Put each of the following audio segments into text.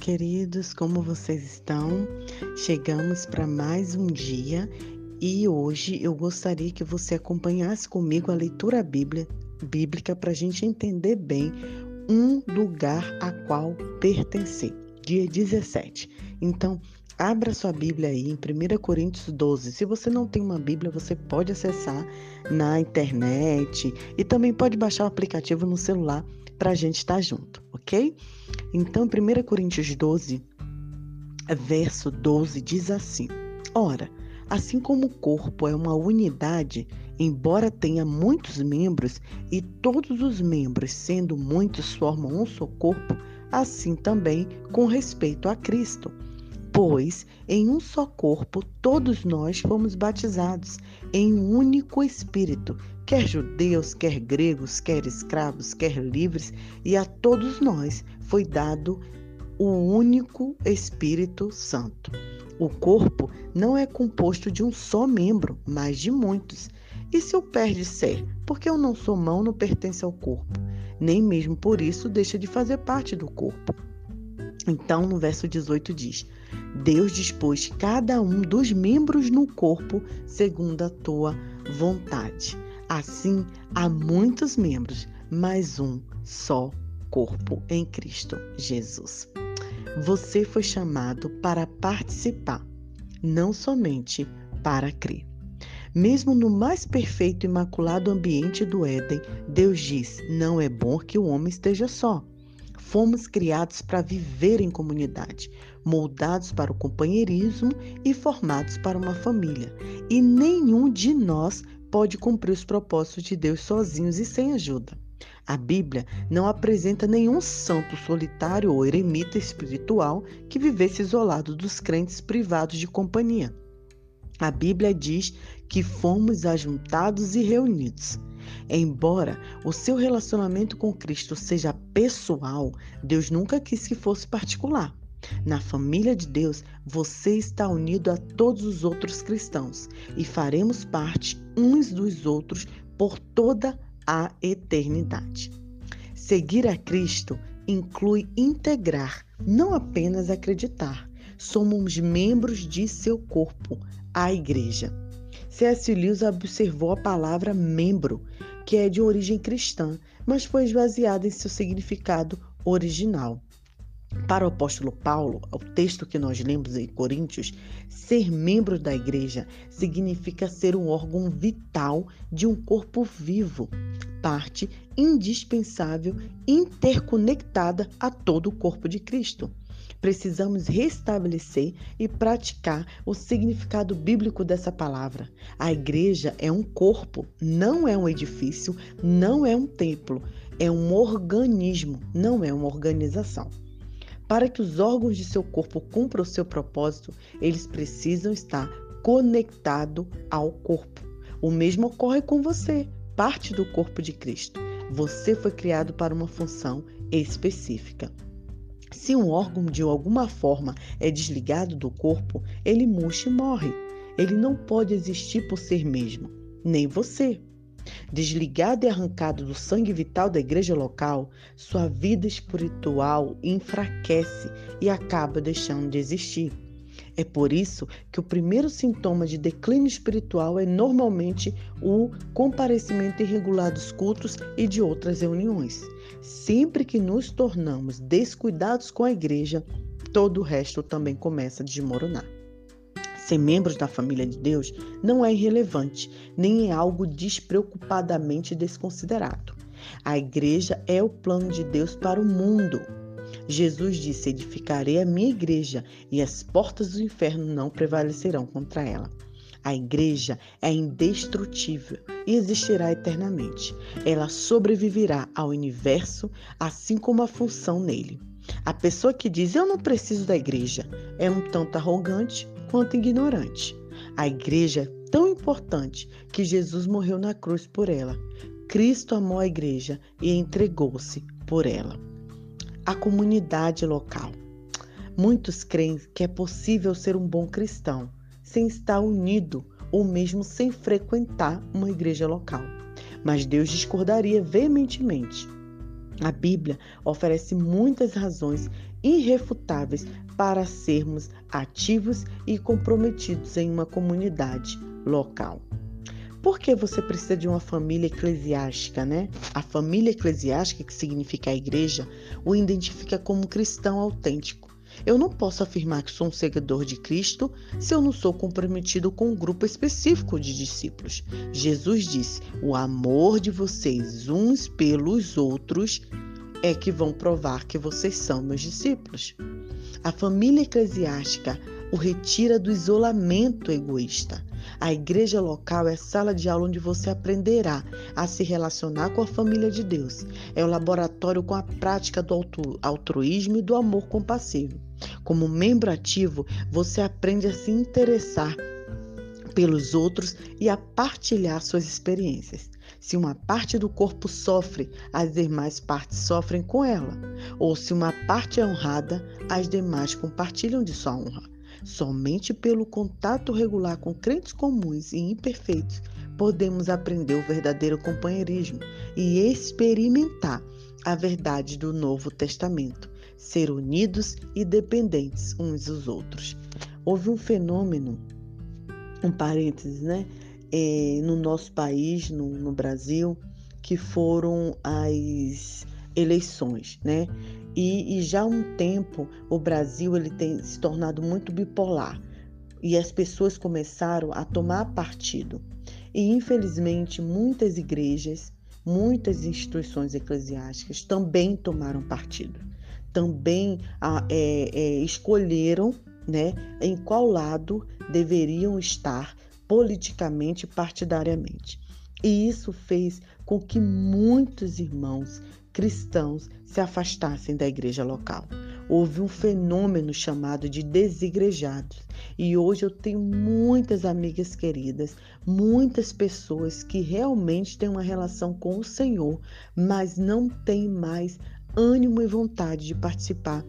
queridos, como vocês estão? Chegamos para mais um dia e hoje eu gostaria que você acompanhasse comigo a leitura bíblia, bíblica para a gente entender bem um lugar a qual pertencer. Dia 17. Então, abra sua Bíblia aí em 1 Coríntios 12. Se você não tem uma Bíblia, você pode acessar na internet e também pode baixar o aplicativo no celular para a gente estar junto, ok? Então, 1 Coríntios 12, verso 12 diz assim: Ora, assim como o corpo é uma unidade, embora tenha muitos membros, e todos os membros, sendo muitos, formam um só corpo, assim também com respeito a Cristo. Pois em um só corpo todos nós fomos batizados, em um único Espírito, quer judeus, quer gregos, quer escravos, quer livres, e a todos nós foi dado o único Espírito Santo. O corpo não é composto de um só membro, mas de muitos. E se o pé disser, porque eu não sou mão, não pertence ao corpo? Nem mesmo por isso deixa de fazer parte do corpo. Então, no verso 18 diz: Deus dispôs cada um dos membros no corpo segundo a tua vontade. Assim, há muitos membros, mas um só corpo em Cristo Jesus. Você foi chamado para participar, não somente para crer. Mesmo no mais perfeito e imaculado ambiente do Éden, Deus diz: não é bom que o homem esteja só. Fomos criados para viver em comunidade, moldados para o companheirismo e formados para uma família. E nenhum de nós pode cumprir os propósitos de Deus sozinhos e sem ajuda. A Bíblia não apresenta nenhum santo solitário ou eremita espiritual que vivesse isolado dos crentes privados de companhia. A Bíblia diz que fomos ajuntados e reunidos. Embora o seu relacionamento com Cristo seja pessoal, Deus nunca quis que fosse particular. Na família de Deus, você está unido a todos os outros cristãos e faremos parte uns dos outros por toda a eternidade. Seguir a Cristo inclui integrar, não apenas acreditar. Somos membros de seu corpo, a Igreja. C.S. Lewis observou a palavra membro, que é de origem cristã, mas foi esvaziada em seu significado original. Para o apóstolo Paulo, o texto que nós lemos em Coríntios, ser membro da igreja significa ser um órgão vital de um corpo vivo, parte indispensável, interconectada a todo o corpo de Cristo. Precisamos restabelecer e praticar o significado bíblico dessa palavra. A igreja é um corpo, não é um edifício, não é um templo, é um organismo, não é uma organização. Para que os órgãos de seu corpo cumpram o seu propósito, eles precisam estar conectados ao corpo. O mesmo ocorre com você, parte do corpo de Cristo. Você foi criado para uma função específica. Se um órgão de alguma forma é desligado do corpo, ele murcha e morre. Ele não pode existir por ser mesmo, nem você. Desligado e arrancado do sangue vital da igreja local, sua vida espiritual enfraquece e acaba deixando de existir. É por isso que o primeiro sintoma de declínio espiritual é normalmente o comparecimento irregular dos cultos e de outras reuniões. Sempre que nos tornamos descuidados com a igreja, todo o resto também começa a desmoronar. Ser membros da família de Deus não é irrelevante, nem é algo despreocupadamente desconsiderado. A igreja é o plano de Deus para o mundo. Jesus disse: Edificarei a minha igreja e as portas do inferno não prevalecerão contra ela. A igreja é indestrutível e existirá eternamente. Ela sobreviverá ao universo, assim como a função nele. A pessoa que diz eu não preciso da igreja é um tanto arrogante quanto ignorante. A igreja é tão importante que Jesus morreu na cruz por ela. Cristo amou a igreja e entregou-se por ela. A comunidade local. Muitos creem que é possível ser um bom cristão sem estar unido ou mesmo sem frequentar uma igreja local. Mas Deus discordaria veementemente. A Bíblia oferece muitas razões irrefutáveis para sermos ativos e comprometidos em uma comunidade local. Por que você precisa de uma família eclesiástica, né? A família eclesiástica, que significa a igreja, o identifica como cristão autêntico. Eu não posso afirmar que sou um seguidor de Cristo se eu não sou comprometido com um grupo específico de discípulos. Jesus disse: o amor de vocês uns pelos outros é que vão provar que vocês são meus discípulos. A família eclesiástica o retira do isolamento egoísta. A igreja local é a sala de aula onde você aprenderá a se relacionar com a família de Deus. É o laboratório com a prática do altruísmo e do amor compassivo. Como membro ativo, você aprende a se interessar pelos outros e a partilhar suas experiências. Se uma parte do corpo sofre, as demais partes sofrem com ela. Ou se uma parte é honrada, as demais compartilham de sua honra. Somente pelo contato regular com crentes comuns e imperfeitos podemos aprender o verdadeiro companheirismo e experimentar a verdade do Novo Testamento, ser unidos e dependentes uns dos outros. Houve um fenômeno, um parênteses, né, é, no nosso país, no, no Brasil, que foram as eleições, né? E, e, já há um tempo o Brasil ele tem se tornado muito bipolar e as pessoas começaram a tomar partido. E infelizmente muitas igrejas, muitas instituições eclesiásticas também tomaram partido, também é, é, escolheram, né, em qual lado deveriam estar politicamente partidariamente. E isso fez com que muitos irmãos cristãos se afastassem da igreja local. Houve um fenômeno chamado de desigrejados. E hoje eu tenho muitas amigas queridas, muitas pessoas que realmente têm uma relação com o Senhor, mas não têm mais ânimo e vontade de participar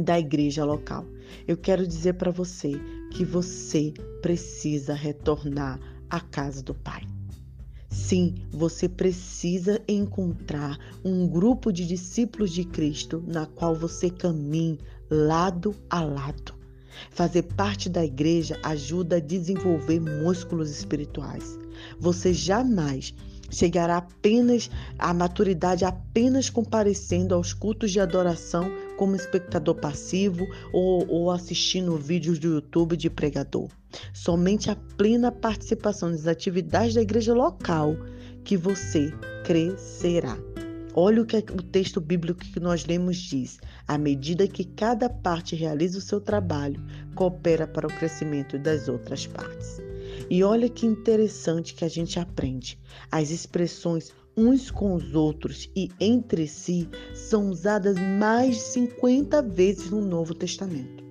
da igreja local. Eu quero dizer para você que você precisa retornar à casa do Pai. Sim, você precisa encontrar um grupo de discípulos de Cristo na qual você caminhe lado a lado. Fazer parte da igreja ajuda a desenvolver músculos espirituais. Você jamais chegará apenas à maturidade apenas comparecendo aos cultos de adoração como espectador passivo ou, ou assistindo vídeos do YouTube de pregador. Somente a plena participação nas atividades da igreja local que você crescerá. Olha o que o texto bíblico que nós lemos diz. À medida que cada parte realiza o seu trabalho, coopera para o crescimento das outras partes. E olha que interessante que a gente aprende. As expressões uns com os outros e entre si são usadas mais de 50 vezes no Novo Testamento.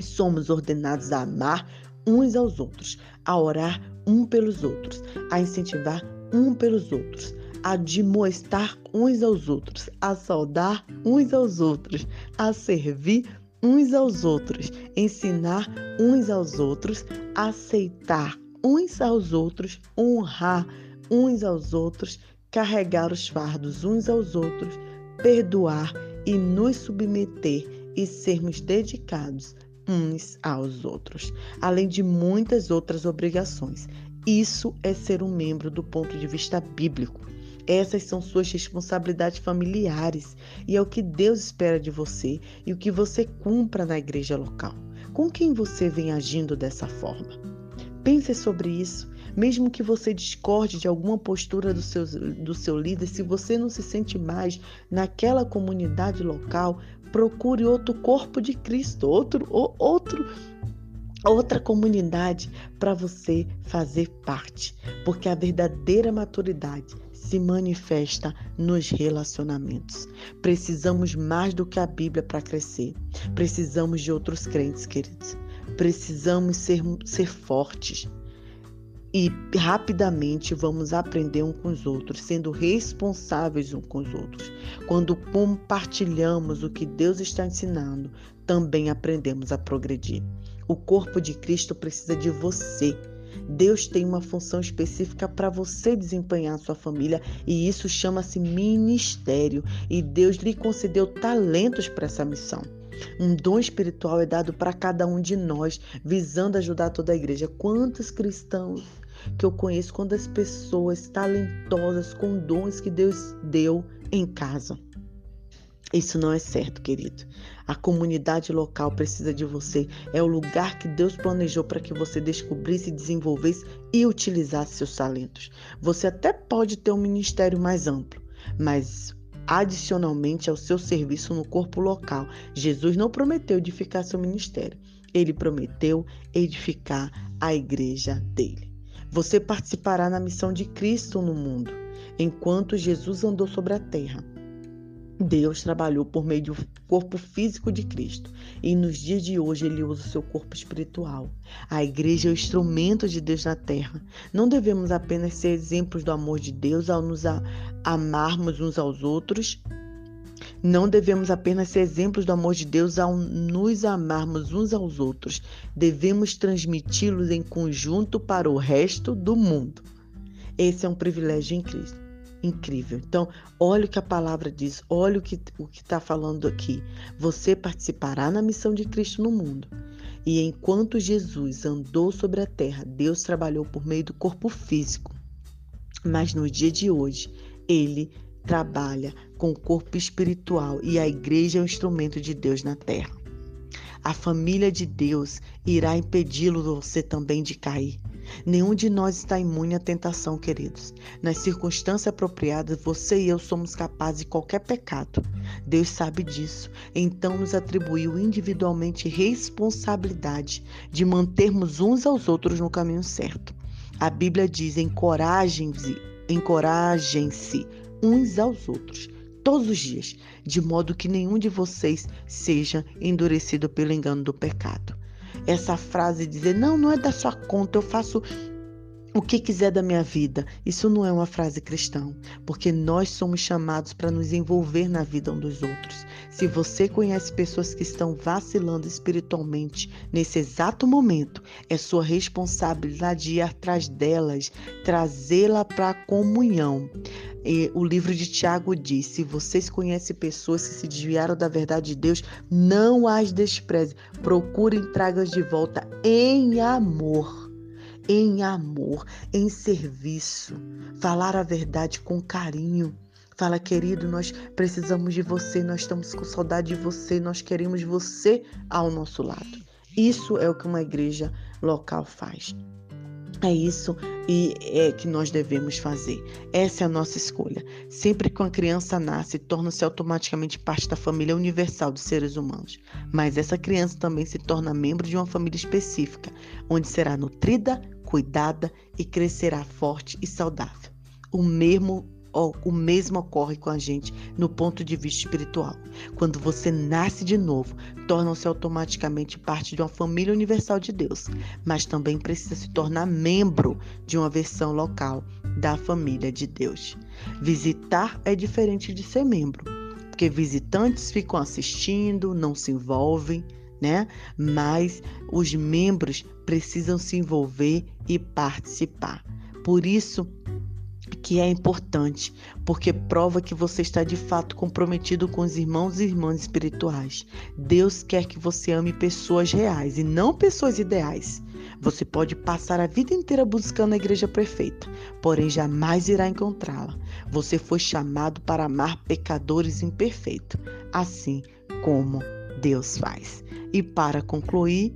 Somos ordenados a amar uns aos outros, a orar um pelos outros, a incentivar um pelos outros, a admoestar uns aos outros, a saudar uns aos outros, a servir uns aos outros, ensinar uns aos outros, aceitar uns aos outros, honrar uns aos outros, carregar os fardos uns aos outros, perdoar e nos submeter e sermos dedicados uns aos outros, além de muitas outras obrigações. Isso é ser um membro do ponto de vista bíblico. Essas são suas responsabilidades familiares e é o que Deus espera de você e o que você cumpra na igreja local. Com quem você vem agindo dessa forma? Pense sobre isso mesmo que você discorde de alguma postura do seu, do seu líder, se você não se sente mais naquela comunidade local, procure outro corpo de Cristo, outro, outro outra comunidade para você fazer parte, porque a verdadeira maturidade se manifesta nos relacionamentos. Precisamos mais do que a Bíblia para crescer. Precisamos de outros crentes, queridos. Precisamos ser, ser fortes e rapidamente vamos aprender um com os outros, sendo responsáveis um com os outros. Quando compartilhamos o que Deus está ensinando, também aprendemos a progredir. O corpo de Cristo precisa de você. Deus tem uma função específica para você desempenhar sua família e isso chama-se ministério. E Deus lhe concedeu talentos para essa missão. Um dom espiritual é dado para cada um de nós, visando ajudar toda a igreja. Quantos cristãos que eu conheço, quantas pessoas talentosas com dons que Deus deu em casa. Isso não é certo, querido. A comunidade local precisa de você. É o lugar que Deus planejou para que você descobrisse, desenvolvesse e utilizasse seus talentos. Você até pode ter um ministério mais amplo, mas adicionalmente ao seu serviço no corpo local, Jesus não prometeu edificar seu ministério. Ele prometeu edificar a igreja dele. Você participará na missão de Cristo no mundo, enquanto Jesus andou sobre a terra. Deus trabalhou por meio do corpo físico de Cristo e nos dias de hoje ele usa o seu corpo espiritual. A igreja é o instrumento de Deus na terra. Não devemos apenas ser exemplos do amor de Deus ao nos amarmos uns aos outros. Não devemos apenas ser exemplos do amor de Deus ao nos amarmos uns aos outros. Devemos transmiti-los em conjunto para o resto do mundo. Esse é um privilégio em Cristo incrível. Então, olha o que a palavra diz, olha o que o está falando aqui. Você participará na missão de Cristo no mundo. E enquanto Jesus andou sobre a terra, Deus trabalhou por meio do corpo físico. Mas no dia de hoje, ele trabalha com o corpo espiritual e a igreja é um instrumento de Deus na terra. A família de Deus irá impedi-lo você também de cair. Nenhum de nós está imune à tentação, queridos. Nas circunstâncias apropriadas, você e eu somos capazes de qualquer pecado. Deus sabe disso, então nos atribuiu individualmente responsabilidade de mantermos uns aos outros no caminho certo. A Bíblia diz: encorajem-se, encorajem-se uns aos outros todos os dias, de modo que nenhum de vocês seja endurecido pelo engano do pecado. Essa frase dizer: não, não é da sua conta, eu faço o que quiser da minha vida. Isso não é uma frase cristã, porque nós somos chamados para nos envolver na vida um dos outros. Se você conhece pessoas que estão vacilando espiritualmente nesse exato momento, é sua responsabilidade ir atrás delas, trazê-la para a comunhão. E o livro de Tiago diz: se vocês conhecem pessoas que se desviaram da verdade de Deus, não as despreze. Procurem tragas de volta em amor em amor, em serviço, falar a verdade com carinho. Fala, querido, nós precisamos de você, nós estamos com saudade de você, nós queremos você ao nosso lado. Isso é o que uma igreja local faz. É isso e é que nós devemos fazer. Essa é a nossa escolha. Sempre que uma criança nasce, torna-se automaticamente parte da família universal dos seres humanos. Mas essa criança também se torna membro de uma família específica, onde será nutrida, cuidada e crescerá forte e saudável. O mesmo o mesmo ocorre com a gente no ponto de vista espiritual. Quando você nasce de novo, torna-se automaticamente parte de uma família universal de Deus, mas também precisa se tornar membro de uma versão local da família de Deus. Visitar é diferente de ser membro, porque visitantes ficam assistindo, não se envolvem né? Mas os membros precisam se envolver e participar. Por isso que é importante, porque prova que você está de fato comprometido com os irmãos e irmãs espirituais. Deus quer que você ame pessoas reais e não pessoas ideais. Você pode passar a vida inteira buscando a igreja perfeita, porém jamais irá encontrá-la. Você foi chamado para amar pecadores imperfeitos, assim como Deus faz. E para concluir,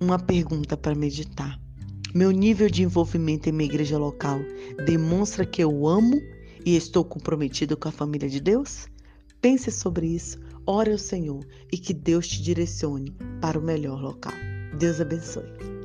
uma pergunta para meditar. Meu nível de envolvimento em minha igreja local demonstra que eu amo e estou comprometido com a família de Deus? Pense sobre isso, ore ao Senhor e que Deus te direcione para o melhor local. Deus abençoe.